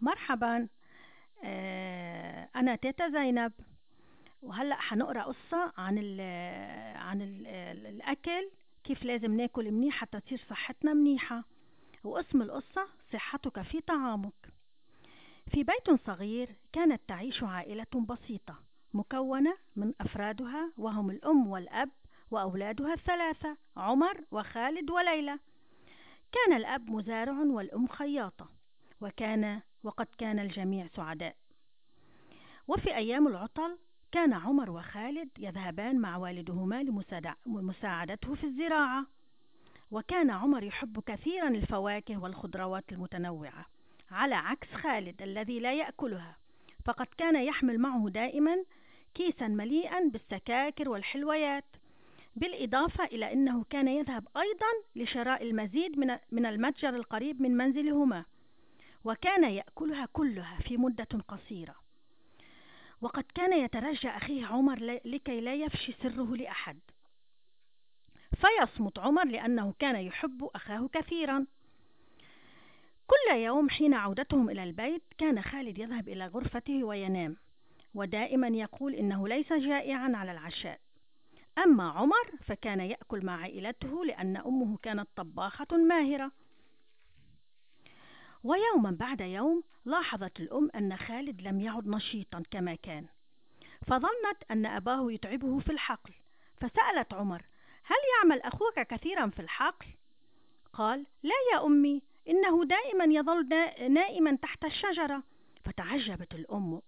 مرحبا. آه، أنا تيتا زينب. وهلأ حنقرأ قصة عن ال عن ال الأكل كيف لازم ناكل منيح حتى تصير صحتنا منيحة. واسم القصة صحتك في طعامك. في بيت صغير كانت تعيش عائلة بسيطة مكونة من أفرادها وهم الأم والأب وأولادها الثلاثة عمر وخالد وليلى. كان الأب مزارع والأم خياطة. وكان وقد كان الجميع سعداء. وفي أيام العطل كان عمر وخالد يذهبان مع والدهما لمساعدته في الزراعة. وكان عمر يحب كثيرا الفواكه والخضروات المتنوعة على عكس خالد الذي لا يأكلها. فقد كان يحمل معه دائما كيسا مليئا بالسكاكر والحلويات بالإضافة إلى أنه كان يذهب أيضا لشراء المزيد من المتجر القريب من منزلهما. وكان يأكلها كلها في مدة قصيرة. وقد كان يترجى أخيه عمر لكي لا يفشي سره لأحد. فيصمت عمر لأنه كان يحب أخاه كثيرا. كل يوم حين عودتهم إلى البيت كان خالد يذهب إلى غرفته وينام. ودائما يقول إنه ليس جائعا على العشاء. أما عمر فكان يأكل مع عائلته لأن أمه كانت طباخة ماهرة. ويوما بعد يوم لاحظت الأم أن خالد لم يعد نشيطا كما كان فظنت أن أباه يتعبه في الحقل فسألت عمر هل يعمل أخوك كثيرا في الحقل؟ قال لا يا أمي إنه دائما يظل نائما تحت الشجرة فتعجبت الأم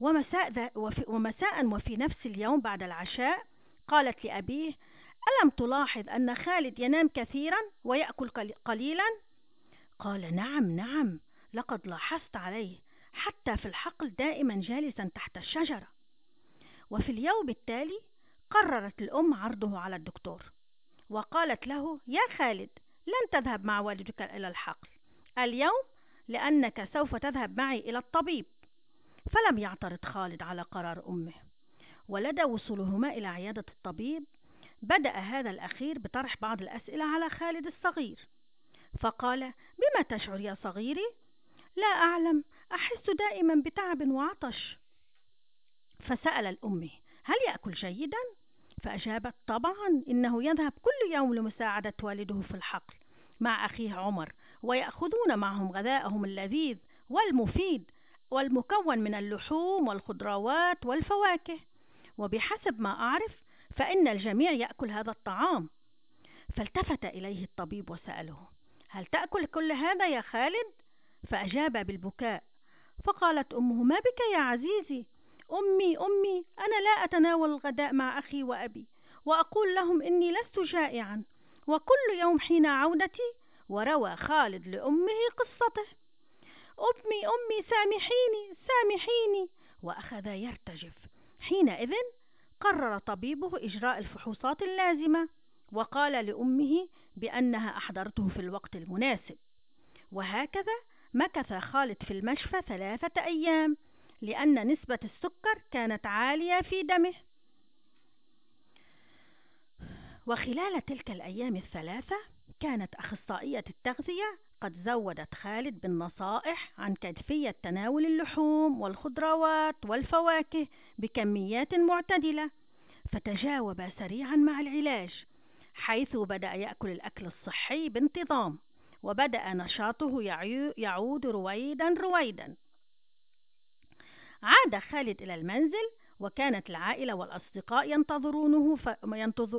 ومساء, وفي, ومساء وفي نفس اليوم بعد العشاء قالت لأبيه ألم تلاحظ أن خالد ينام كثيرا ويأكل قليلا؟ قال نعم نعم لقد لاحظت عليه حتى في الحقل دائما جالسا تحت الشجرة. وفي اليوم التالي قررت الأم عرضه على الدكتور وقالت له يا خالد لن تذهب مع والدك إلى الحقل اليوم لأنك سوف تذهب معي إلى الطبيب. فلم يعترض خالد على قرار أمه ولدى وصولهما إلى عيادة الطبيب بدأ هذا الأخير بطرح بعض الأسئلة على خالد الصغير. فقال بما تشعر يا صغيري؟ لا أعلم أحس دائما بتعب وعطش. فسأل الأم هل يأكل جيدا؟ فأجابت طبعا إنه يذهب كل يوم لمساعدة والده في الحقل مع أخيه عمر ويأخذون معهم غذاءهم اللذيذ والمفيد والمكون من اللحوم والخضروات والفواكه. وبحسب ما أعرف فإن الجميع يأكل هذا الطعام. فالتفت إليه الطبيب وسأله هل تأكل كل هذا يا خالد؟ فأجاب بالبكاء. فقالت أمه ما بك يا عزيزي. أمي أمي أنا لا أتناول الغداء مع أخي وأبي وأقول لهم إني لست جائعا وكل يوم حين عودتي وروى خالد لأمه قصته. أمي أمي سامحيني سامحيني. وأخذ يرتجف. حينئذ قرر طبيبه إجراء الفحوصات اللازمة. وقال لأمه بأنها أحضرته في الوقت المناسب. وهكذا مكث خالد في المشفى ثلاثة أيام لأن نسبة السكر كانت عالية في دمه. وخلال تلك الأيام الثلاثة كانت أخصائية التغذية قد زودت خالد بالنصائح عن كيفية تناول اللحوم والخضروات والفواكه بكميات معتدلة فتجاوب سريعا مع العلاج حيث بدأ يأكل الأكل الصحي بانتظام وبدأ نشاطه يعود رويدا رويدا. عاد خالد إلى المنزل وكانت العائلة والأصدقاء ينتظرونه ف...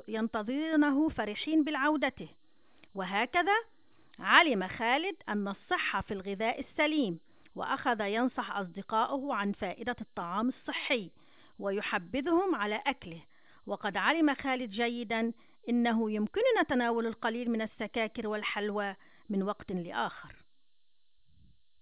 ينتظرونه فرحين بالعودته وهكذا علم خالد أن الصحة في الغذاء السليم وأخذ ينصح أصدقائه عن فائدة الطعام الصحي ويحبذهم على أكله. وقد علم خالد جيدا إنه يمكننا تناول القليل من السكاكر والحلوى من وقت لآخر.